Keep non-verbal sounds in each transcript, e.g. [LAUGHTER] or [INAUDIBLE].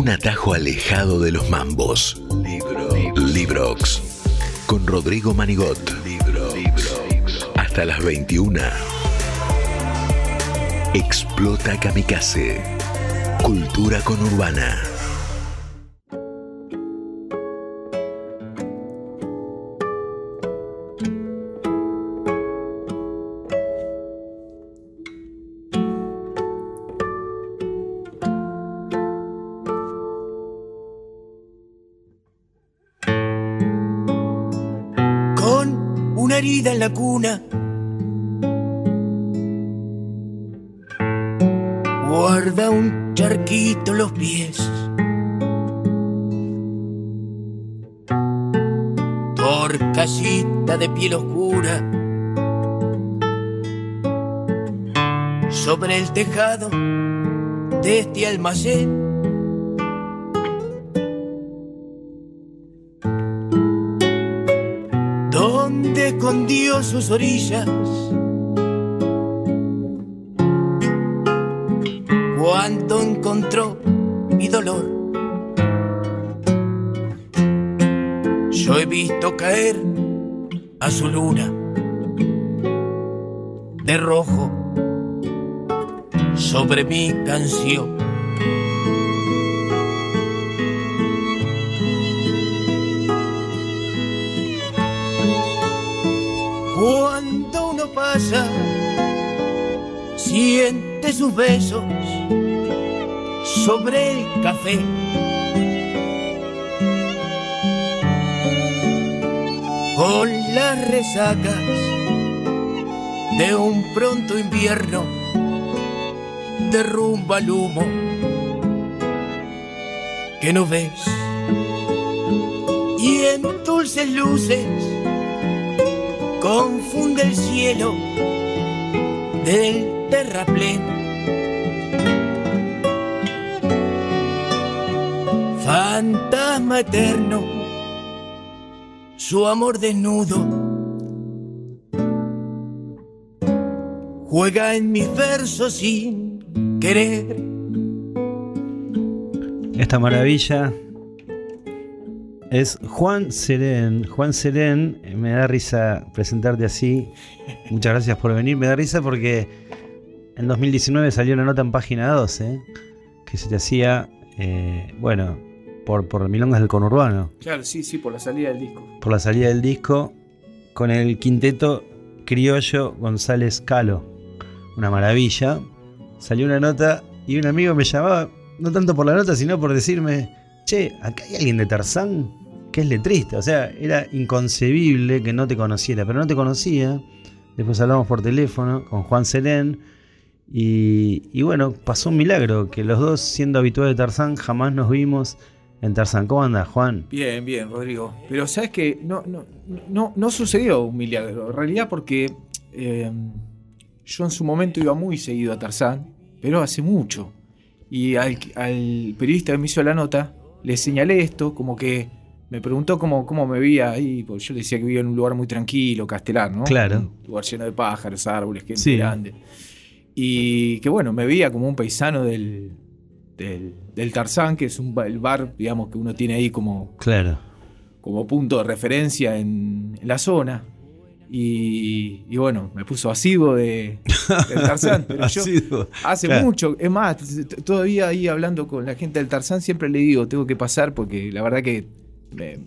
Un atajo alejado de los mambos. Librox. Con Rodrigo Manigot. Hasta las 21. Explota Kamikaze. Cultura conurbana. Cuna. Guarda un charquito los pies. Torcasita de piel oscura. Sobre el tejado de este almacén. Sus orillas. Cuando encontró mi dolor, yo he visto caer a su luna de rojo sobre mi canción. Siente sus besos sobre el café. Con las resacas de un pronto invierno, derrumba el humo que no ves. Y en dulces luces confunde el cielo del terraplén. Fantasma eterno, su amor desnudo juega en mis versos sin querer. Esta maravilla es Juan Serén. Juan Serén, me da risa presentarte así. Muchas gracias por venir. Me da risa porque en 2019 salió una nota en página 12 que se te hacía, eh, bueno, por, por Milongas del Conurbano, Claro, sí, sí, por la salida del disco. por la salida del disco, con el quinteto criollo González Calo. Una maravilla. Salió una nota y un amigo me llamaba, no tanto por la nota, sino por decirme, che, acá hay alguien de Tarzán que es letrista. O sea, era inconcebible que no te conociera, pero no te conocía. Después hablamos por teléfono con Juan Selén. Y, y bueno, pasó un milagro, que los dos, siendo habituales de Tarzán, jamás nos vimos en Tarzán. ¿Cómo andas, Juan? Bien, bien, Rodrigo. Pero sabes que no, no, no, no sucedió un milagro. En realidad porque eh, yo en su momento iba muy seguido a Tarzán, pero hace mucho. Y al, al periodista que me hizo la nota, le señalé esto, como que me preguntó cómo, cómo me veía ahí, porque yo le decía que vivía en un lugar muy tranquilo, castelar, ¿no? Claro. Un lugar lleno de pájaros, árboles, gente Sí. grande. Y que bueno, me veía como un paisano del, del, del Tarzán, que es un, el bar, digamos, que uno tiene ahí como, Claro. como punto de referencia en, en la zona. Y, y bueno, me puso asiduo de, del Tarzán. Pero yo [LAUGHS] hace claro. mucho, es más, todavía ahí hablando con la gente del Tarzán, siempre le digo, tengo que pasar porque la verdad que me-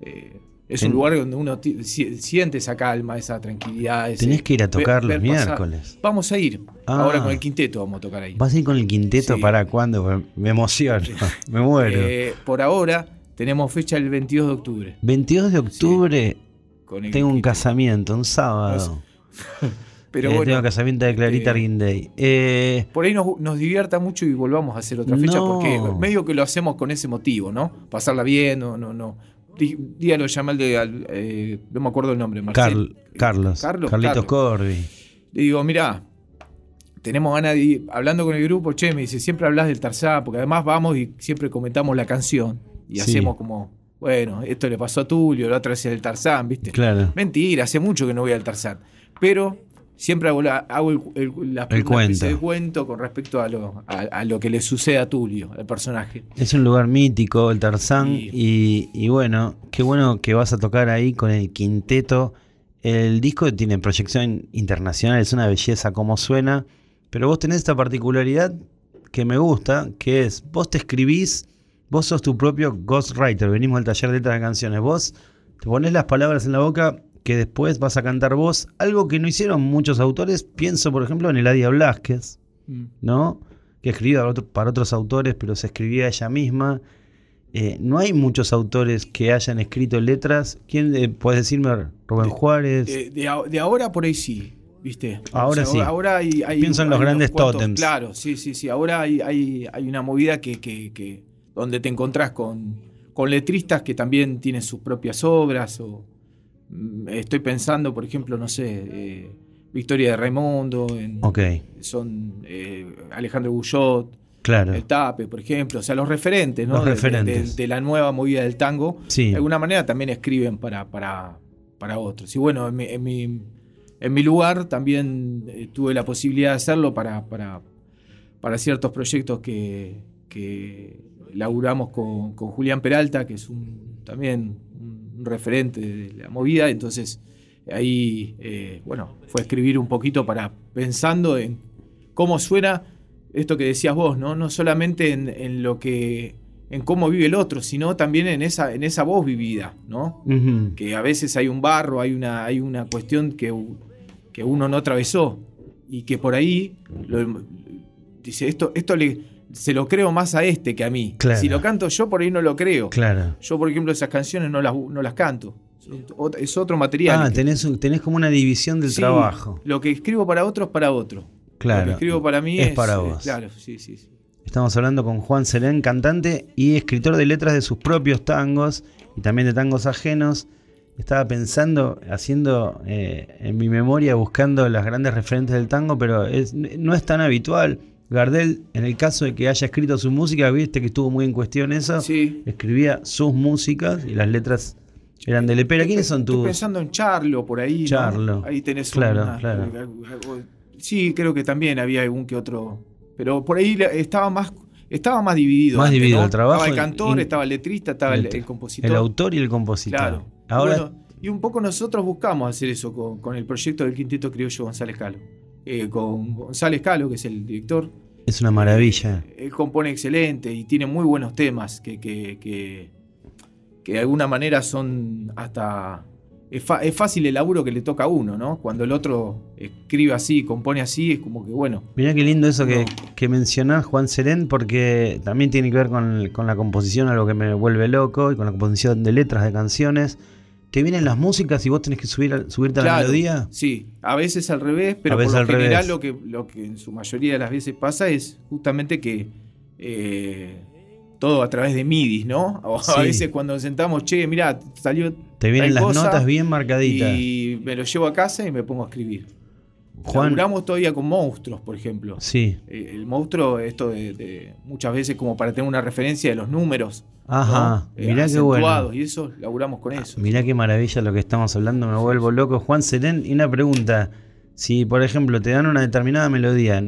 eh, es un lugar donde uno siente esa calma, esa tranquilidad. ese- Tenés que ir a tocar los pasar. miércoles. Vamos a ir. Ah. Ahora con el quinteto vamos a tocar ahí. ¿Vas a ir con el quinteto Sí. para cuándo? Me emociono, [LAUGHS] [LAUGHS] me muero. Eh, por ahora tenemos fecha el 22 de octubre. 22 de octubre con el tengo un casamiento, un sábado. [LAUGHS] Pero Eh, bueno, tengo casamiento de Clarita eh. Eh, por ahí nos, nos divierta mucho y volvamos a hacer otra fecha No. porque medio que lo hacemos con ese motivo, ¿no? Pasarla bien, no, no, no. Di- Día lo llamé al de, al, eh, no me acuerdo el nombre, Marcel. Carl- Carlos, Carlos, Carlitos Carlos. Corby. Le digo, mirá, tenemos ganas de ir, hablando con el grupo, che, me dice, siempre hablas del Tarzán, porque además vamos y siempre comentamos la canción y Sí. hacemos como, bueno, esto le pasó a Tulio, la otra vez el Tarzán, ¿viste? Claro. Mentira, hace mucho que no voy al Tarzán. Pero siempre hago, la, hago el, el- la- El cuento. de cuento con respecto a lo, a, a lo que le sucede a Tulio, al personaje. Es un lugar mítico, el Tarzán, Sí. y, y bueno, qué bueno que vas a tocar ahí con el quinteto. El disco tiene proyección internacional, es una belleza como suena, pero vos tenés esta particularidad que me gusta, que es, vos te escribís, vos sos tu propio ghostwriter, venimos del taller de letras de canciones, vos te pones las palabras en la boca que después vas a cantar vos, algo que no hicieron muchos autores, pienso por ejemplo en Eladia Blasquez, Mm. ¿no? Que escribía para, otro- para otros autores, pero se escribía ella misma. Eh, no hay muchos autores que hayan escrito letras. ¿Quién eh, puedes decirme? Rubén Juárez. De, de ahora por ahí sí, ¿viste? Ahora sí. Ahora hay, hay- Pienso en los hay grandes tótems. Claro, sí, sí, sí. Ahora hay, hay, hay una movida que, que- que- donde te encontrás con, con letristas que también tienen sus propias obras. O, estoy pensando, por ejemplo, no sé, eh, Victoria de Raimundo, en- son eh, Alejandro Guyot, claro. el Tape, por ejemplo, o sea, los referentes, ¿no? Los De- de- referentes. De, de la nueva movida del tango, Sí. de alguna manera también escriben para, para, para otros. Y bueno, en mi, en mi, en mi lugar también eh, tuve la posibilidad de hacerlo para, para, para ciertos proyectos que, que laburamos con, con Julián Peralta, que es un, también un referente de la movida, entonces ahí, eh, bueno, fue escribir un poquito para pensando en cómo suena esto que decías vos, ¿no? No solamente en, en lo que. en cómo vive el otro, sino también en esa, en esa voz vivida, ¿no? Que a veces hay un barro, hay una, hay una cuestión que, que uno no atravesó. Y que por ahí lo- dice, esto, esto le, se lo creo más a este que a mí. Claro. Si lo canto yo, por ahí no lo creo. Claro. Yo, por ejemplo, esas canciones no las, no las canto. Es otro material. Ah, tenés, tenés como una división del Sí, trabajo. Lo que escribo para otro es para otro. Lo que Claro. escribo para mí Es es, para eh, vos. claro, sí, sí, sí. Estamos hablando con Juan Serén, cantante y escritor de letras de sus propios tangos y también de tangos ajenos. Estaba pensando, haciendo eh, en mi memoria, buscando las grandes referentes del tango, pero es- no es tan habitual. Gardel, en el caso de que haya escrito su música, viste que estuvo muy en cuestión eso, Sí. escribía sus músicas y las letras eran de Lepera. ¿Quiénes son Estoy tus...? pensando en Charlo por ahí. ¿no? Charlo. Ahí tenés Claro, una- claro. Sí, creo que también había algún que otro. Pero por ahí estaba más, estaba más dividido. Más antes, dividido ¿no? el trabajo Estaba el cantor, y- estaba el letrista, estaba el, el compositor. El autor y el compositor. Claro. Ahora, Bueno, y un poco nosotros buscamos hacer eso con, con el proyecto del Quinteto Criollo González Calo. Eh, con González Calo, que es el director, es una maravilla. él compone excelente y tiene muy buenos temas que, que, que, que de alguna manera son hasta... Es, fa- es fácil el laburo que le toca a uno, ¿no? Cuando el otro escribe así, compone así, es como que bueno. Mirá qué lindo eso que, que mencionás, Juan Serén, porque también tiene que ver con, con la composición, algo que me vuelve loco, y con la composición de letras de canciones. Te vienen las músicas y vos tenés que subir, subirte a la melodía. Sí, a veces al revés, pero A por lo al general revés. lo que, lo que en su mayoría de las veces pasa es justamente que eh, todo a través de MIDI, ¿no? O Sí. a veces cuando nos sentamos, che, mirá, salió Te vienen las notas bien marcaditas. y me lo llevo a casa y me pongo a escribir. Juan, Laburamos todavía con monstruos, por ejemplo. sí. Eh, El monstruo, esto de, de- muchas veces como para tener una referencia de los números. Ajá, ¿no? Eh, mirá qué bueno. Y eso, laburamos con eso. Mirá qué maravilla lo que estamos hablando, me vuelvo loco. Juan Serén, y una pregunta. Si, por ejemplo, te dan una determinada melodía,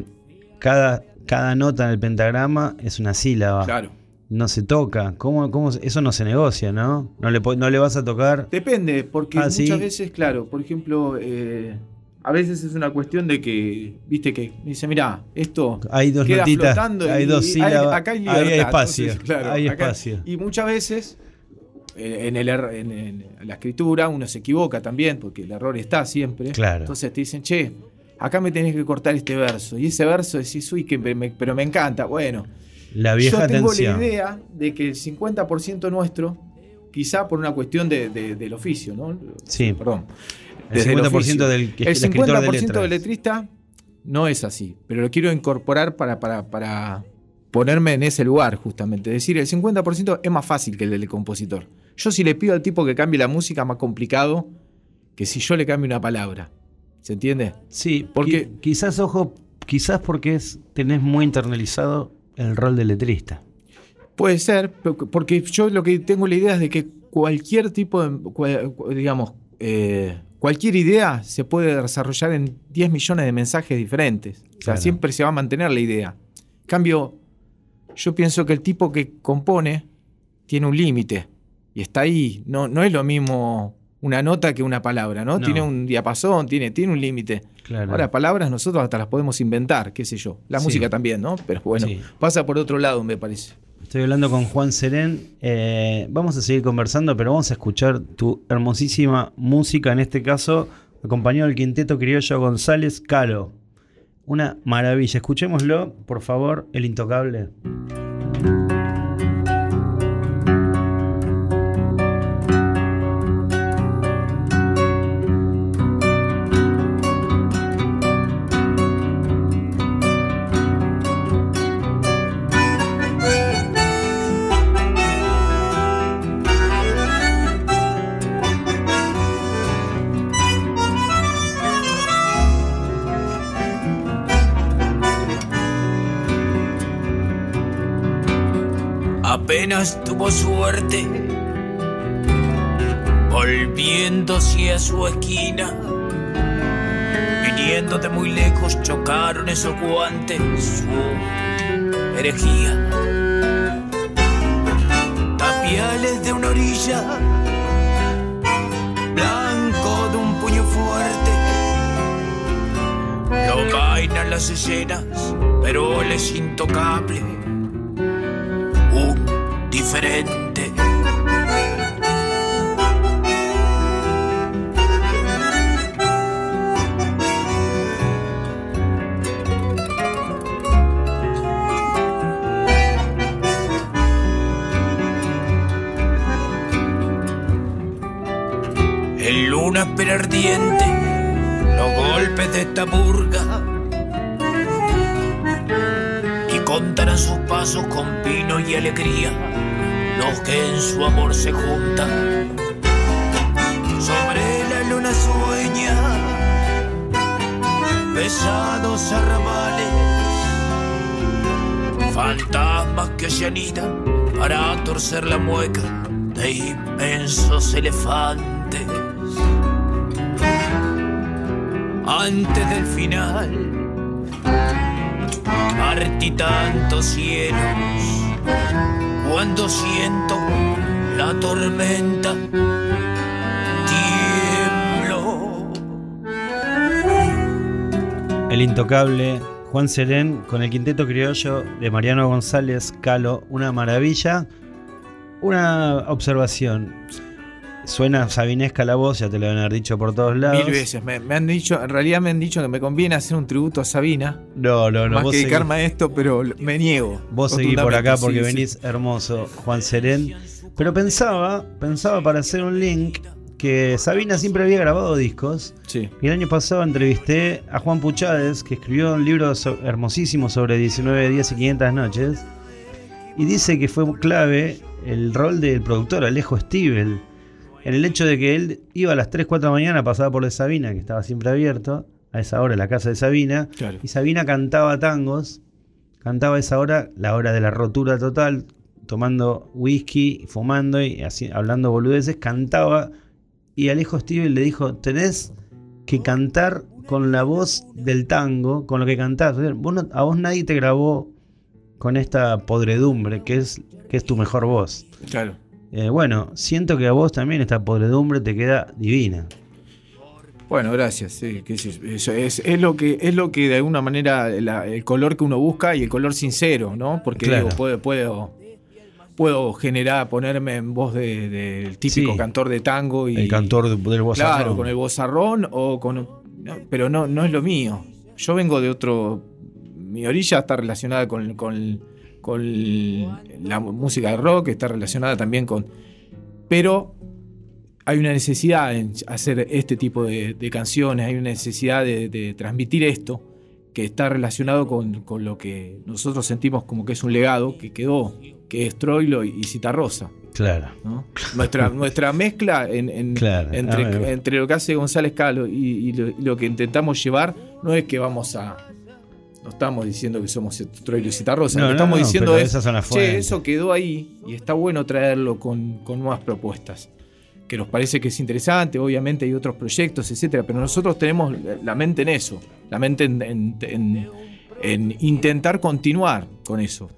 cada, cada nota en el pentagrama es una sílaba. Claro. No se toca. ¿Cómo, cómo, eso no se negocia, ¿no? No le, no le vas a tocar. Depende, porque Ah, muchas ¿sí? veces, claro, por ejemplo, eh, a veces es una cuestión de que, viste, que me dice, mirá, esto Hay dos queda notitas, flotando hay y- dos sílabas. acá hay ahí libertad. hay espacio. Entonces, claro, hay acá- espacio. Y muchas veces eh, en, el er- en- en la escritura uno se equivoca también, porque el error está siempre. Claro. Entonces te dicen, che, acá me tenés que cortar este verso. Y ese verso decís, uy, que me- pero me encanta. Bueno, La vieja yo tengo la idea de que el 50% nuestro, quizá por una cuestión de- de- del oficio, ¿no? Sí. Perdón. El Desde 50% oficio. del que- El el escritor de 50% letras. del letrista no es así, pero lo quiero incorporar para, para, para ponerme en ese lugar, justamente. Es decir, el 50% es más fácil que el del compositor. Yo si le pido al tipo que cambie la música, más complicado que si yo le cambio una palabra. ¿Se entiende? Sí, Porque- porque quizás, ojo, quizás porque es, tenés muy internalizado el rol de letrista. Puede ser, porque yo lo que tengo la idea es de que cualquier tipo de, digamos, eh, cualquier idea se puede desarrollar en 10 millones de mensajes diferentes. O sea, Claro. siempre se va a mantener la idea. En cambio, yo pienso que el tipo que compone tiene un límite y está ahí. No, no es lo mismo una nota que una palabra, ¿no? No. Tiene un diapasón, tiene, tiene un límite. Claro. Ahora, palabras nosotros hasta las podemos inventar, qué sé yo. La Sí. música también, ¿no? Pero bueno, Sí. pasa por otro lado, me parece. Estoy hablando con Juan Serén. Eh, vamos a seguir conversando, pero vamos a escuchar tu hermosísima música, en este caso, acompañado del quinteto criollo González Calo. Una maravilla. Escuchémoslo, por favor, el intocable. Apenas tuvo suerte, volviendo hacia su esquina. Viniendo de muy lejos, chocaron esos guantes, su herejía. Tapiales de una orilla, blanco de un puño fuerte. Lo vainan las escenas, pero él es intocable En luna pero ardiente, los golpes de esta burga y contarán sus pasos con vino y alegría, los que en su amor se juntan. Sobre la luna sueña, pesados arrabales, fantasmas que se anidan para torcer la mueca de inmensos elefantes. Antes del final, partí tantos cielos cuando siento la tormenta tiemblo El intocable Juan Serén con el quinteto criollo de Mariano González Calo. Una maravilla. Una observación. Suena sabinesca la voz, ya te lo van a haber dicho por todos lados. Mil veces. Me, me han dicho, en realidad me han dicho que me conviene hacer un tributo a Sabina, No, no, no. más vos que seguí- dedicarme a esto, pero me niego. Vos seguís por acá porque sí, sí. venís hermoso, Juan Serén. Pero pensaba, pensaba para hacer un link que Sabina siempre había grabado discos. Sí. Y el año pasado entrevisté a Juan Puchades, que escribió un libro so- hermosísimo sobre 19 días y 500 noches. Y dice que fue clave el rol del productor Alejo Stivel. En el hecho de que él iba a las 3, 4 de la mañana, pasaba por de Sabina, que estaba siempre abierto, a esa hora, en la casa de Sabina. Claro. Y Sabina cantaba tangos, cantaba a esa hora, la hora de la rotura total, tomando whisky, fumando y así, hablando boludeces, cantaba. Y Alejo Stivel le dijo: Tenés que cantar con la voz del tango, con lo que cantás. Vos no- a vos nadie te grabó con esta podredumbre que es, que es tu mejor voz. Claro. Eh, bueno, siento que a vos también esta podredumbre te queda divina. Bueno, gracias. sí, sé yo, eso es, es lo que es lo que de alguna manera la- el color que uno busca y el color sincero, ¿no? Porque Claro. digo, puedo, puedo, puedo generar, ponerme en voz de- del típico Sí. cantor de tango y el cantor de- del voz claro, con el vozarrón o con no, pero no, no es lo mío. Yo vengo de otro. Mi orilla está relacionada con, con, con la música de rock, está relacionada también con. Pero hay una necesidad en hacer este tipo de, de canciones, hay una necesidad de, de transmitir esto que está relacionado con, con lo que nosotros sentimos como que es un legado que quedó, que es Troilo y, Citarrosa. Claro. ¿no? Nuestra, nuestra mezcla en- en- Claro, entre, a ver. entre lo que hace González Calo y, y lo, y lo que intentamos llevar no es que vamos a. No estamos diciendo que somos Troilo y Citarrosa. No, lo que no, estamos no, diciendo es. esas son las Che, fuentes". eso quedó ahí y está bueno traerlo con, con nuevas propuestas. que nos parece que es interesante, obviamente hay otros proyectos, etcétera, pero nosotros tenemos la mente en eso, la mente en, en- en- en intentar continuar con eso.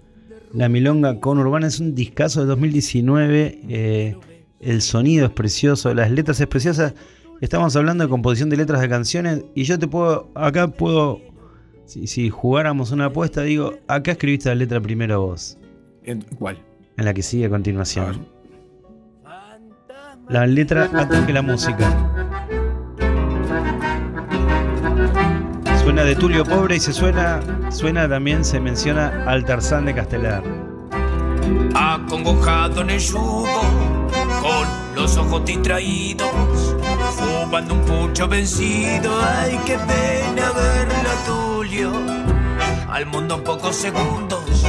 La Milonga con Urbana es un discazo de 2019. eh, el sonido es precioso, las letras es preciosas. Estamos hablando de composición de letras de canciones y yo te puedo, acá puedo, si, si jugáramos una apuesta, digo, acá escribiste la letra primero vos, En- ¿Cuál? en la que sigue a A continuación. La letra antes que la música. Suena de Tulio Pobre y se suena, suena también, se menciona al Tarzán de Castelar. acongojado en el yugo, con los ojos distraídos, fumando un pucho vencido. Ay, qué pena verla, Al mundo en pocos segundos,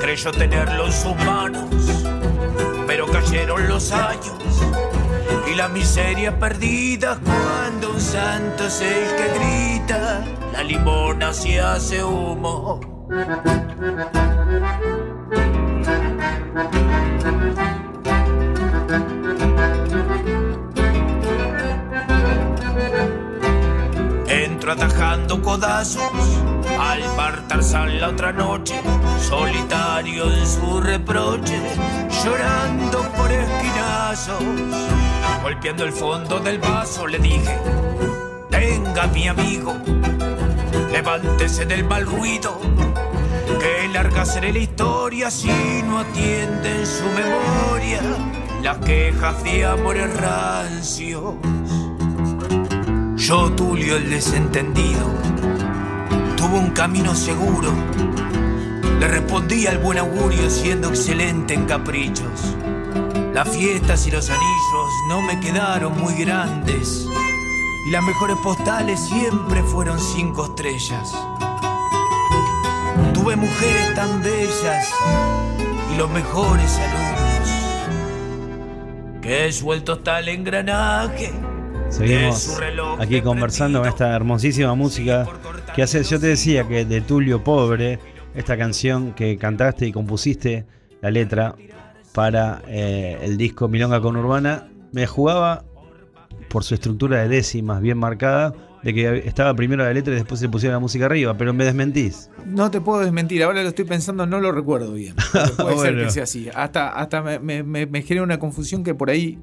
creyó tenerlo en sus manos, pero cayeron los años. Y la miseria perdida cuando un santo es el que grita, la limona se hace humo. Entro atajando codazos al bar la otra noche, solitario en su reproche, llorando por esquinazos. Golpeando el fondo del vaso le dije, tenga mi amigo, levántese del mal ruido, que larga será la historia si no atiende en su memoria las quejas de amores rancios. Yo, Tulio el desentendido, tuvo un camino seguro. Le respondí al buen augurio siendo excelente en caprichos. Las fiestas y los anillos no me quedaron muy grandes. Y las mejores postales siempre fueron cinco estrellas. Tuve mujeres tan bellas y los mejores alumnos. Que suelto está el engranaje. Seguimos aquí conversando con esta hermosísima música que hace. Yo te decía que de Tulio Pobre, esta canción que cantaste y compusiste la letra para eh, el disco Milonga con Urbana, me jugaba por su estructura de décimas bien marcada, de que estaba primero la letra y después se pusiera la música arriba, pero me desmentís. No te puedo desmentir, ahora lo estoy pensando, no lo recuerdo bien. Pero [LAUGHS] puede ser que sea así. Hasta, hasta me, me- me- me genera una confusión que por ahí,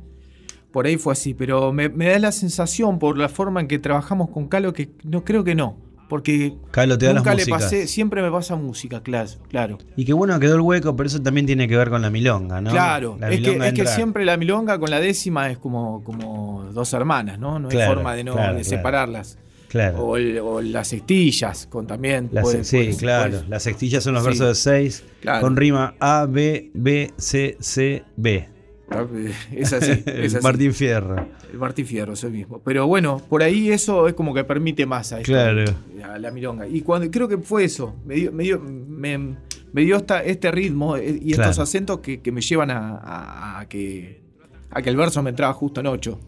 por ahí fue así. Pero me, me da la sensación por la forma en que trabajamos con Calo que no creo que no. Porque Calo te da las nunca le músicas. pasé, siempre me pasa música, claro, claro. Y qué bueno quedó el hueco, pero eso también tiene que ver con la milonga, ¿no? Claro, La es que, es siempre la milonga con la décima es como, como dos hermanas, ¿no? No hay forma de no claro, de claro. separarlas. Claro. O, el- o las sextillas, con también. Las- puede- sí, puede- claro. puede- Las sextillas son los Sí. versos de 6 Claro. con rima A, B, B, C, C, B. Es así, [LAUGHS] es así. Martín Fierro. El Martín Fierro, eso mismo. Pero bueno, por ahí eso es como que permite más a Claro. a la milonga. Y cuando creo que fue eso, me dio, me dio, me, me dio esta- este ritmo eh, y estos Claro. acentos que, que me llevan a, a- a que, a que el verso me entraba justo en ocho.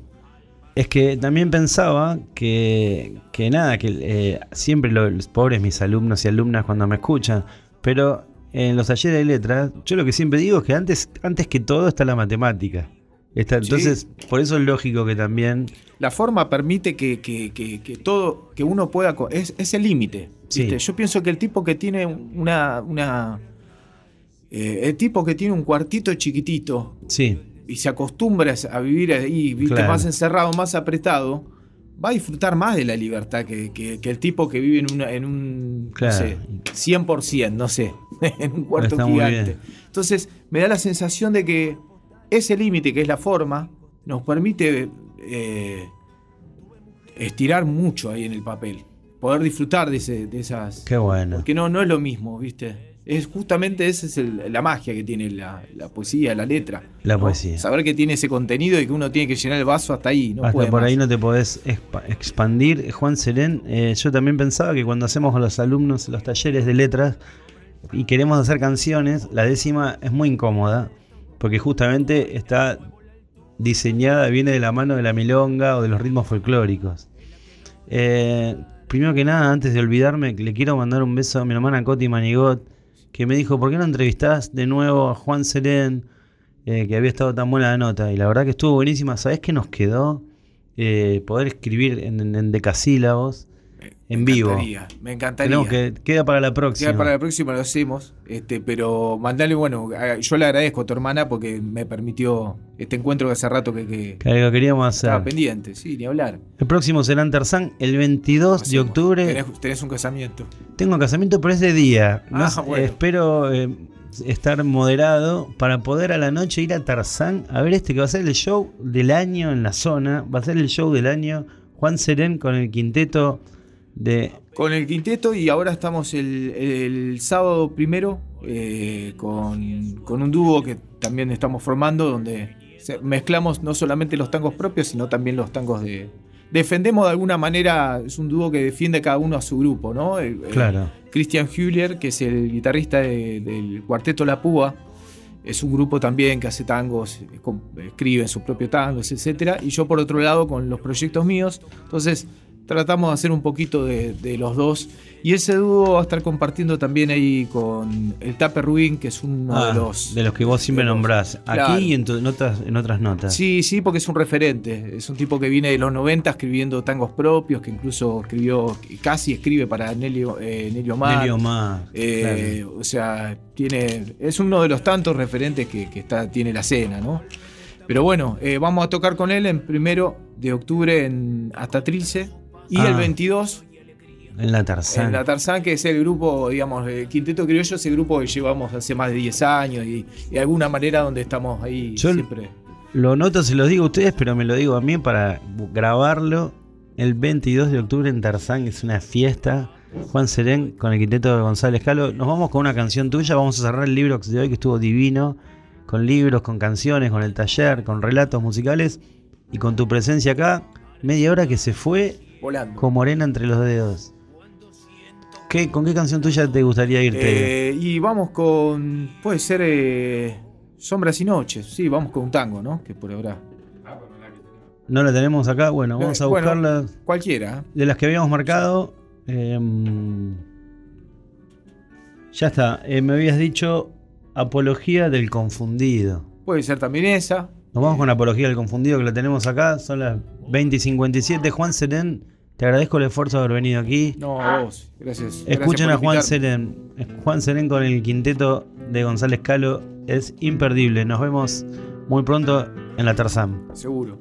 Es que también pensaba que, que nada, que eh, siempre lo- los pobres mis alumnos y alumnas cuando me escuchan, pero en los talleres de letras, yo lo que siempre digo es que antes, antes que todo está la matemática. Está, Sí. entonces, por eso es lógico que también. La forma permite que, que- que- que todo, que uno pueda. Es, es el límite. Sí. Yo pienso que el tipo que tiene una. una eh, el tipo que tiene un cuartito chiquitito Sí, y se acostumbra a vivir ahí, ¿viste? Claro. más encerrado, más apretado, va a disfrutar más de la libertad que, que- que el tipo que vive en, una- en un, Claro. no sé, 100%, no sé, [LAUGHS] en un cuarto Está gigante. Entonces, me da la sensación de que ese límite, que es la forma, nos permite eh, estirar mucho ahí en el papel. Poder disfrutar de, ese- de esas... qué bueno. Porque no, no es lo mismo, ¿viste? Es justamente esa es el- la magia que tiene la, la poesía, la letra. La ¿no? poesía. Saber que tiene ese contenido y que uno tiene que llenar el vaso hasta ahí. No Hasta puede por más. ahí no te podés expa- expandir. Juan Serén, eh, yo también pensaba que cuando hacemos con los alumnos los talleres de letras y queremos hacer canciones, la décima es muy incómoda, porque justamente está diseñada, viene de la mano de la milonga o de los ritmos folclóricos. Eh, primero que nada, antes de olvidarme, le quiero mandar un beso a mi hermana Coti Manigot, que me dijo, ¿por qué no entrevistás de nuevo a Juan Serén? eh, que había estado tan buena la nota. Y la verdad que estuvo buenísima. ¿Sabés qué nos quedó? Eh, poder escribir en, en decasílabos en vivo. encantaría, Me encantaría. Tenemos que, queda para la próxima. Ya para la próxima lo hacemos, este, pero mandale, bueno, yo le agradezco a tu hermana porque me permitió este encuentro que hace rato que, que Que lo queríamos hacer. estaba pendiente, sí, ni hablar. El próximo será en Tarzán el 22 de octubre. Tenés, tenés un casamiento. Tengo casamiento, pero es de día. No Ah, bueno. Espero eh, estar moderado para poder a la noche ir a Tarzán a ver este que va a ser el show del año en la zona. Va a ser el show del año. Juan Serén con el quinteto de. Con el quinteto y ahora estamos el, el sábado primero eh, con, con un dúo que también estamos formando donde mezclamos no solamente los tangos propios, sino también los tangos de... Defendemos de alguna manera, es un dúo que defiende cada uno a su grupo, ¿no? El- el- Claro. Christian Hüller, que es el guitarrista de- del cuarteto La Púa, es un grupo también que hace tangos, eh, escribe sus propios tangos, etc. Y yo por otro lado con los proyectos míos. Entonces tratamos de hacer un poquito de, de los dos. Y ese dúo va a estar compartiendo también ahí con el Tape Rubín, que es uno Ah, de los... de los que vos siempre los- nombrás. Claro. Aquí y en, tu- en otras, en otras notas. Sí, sí, porque es un referente. Es un tipo que viene de los 90 escribiendo tangos propios, que incluso escribió, casi escribe para Nelio, eh, Nelio Mar. Nelio Mar, Eh, claro. O sea, tiene, es uno de los tantos referentes que, que está, tiene la cena, ¿no? Pero bueno, eh, vamos a tocar con él en primero de octubre en hasta Trilce y Ah. el 22 En la Tarzán. en la Tarzán, que es el grupo, digamos, el Quinteto Criollo, es el grupo que llevamos hace más de 10 años y, y de alguna manera donde estamos ahí Yo- siempre. Lo noto, se los digo a ustedes, pero me lo digo a mí para grabarlo. El 22 de octubre en Tarzán es una fiesta. Juan Serén con el quinteto de González Calo. Nos vamos con una canción tuya. Vamos a cerrar el libro de hoy que estuvo divino. Con libros, con canciones, con el taller, con relatos musicales. Y con tu presencia acá. Media hora que se fue Volando. con morena entre los dedos. ¿Qué, ¿Con qué canción tuya te gustaría irte? Eh, y vamos con. Puede ser. eh, Sombras y Noches. Sí, vamos con un tango, ¿no? Que por ahora. ¿No la tenemos acá? Bueno, vamos a Eh, bueno, buscarla. Cualquiera. De las que habíamos marcado. em, ya está. Me habías dicho Apología del Confundido. Puede ser también esa. Nos vamos con Apología del Confundido que la tenemos acá. Son las 20 y 57. Juan Serén, te agradezco el esfuerzo de haber venido aquí. No, a vos. Gracias. Escuchen Gracias a Juan. Serén. Juan Serén con el quinteto de González Calo. Es imperdible. Nos vemos muy pronto en la Tarzán. Seguro.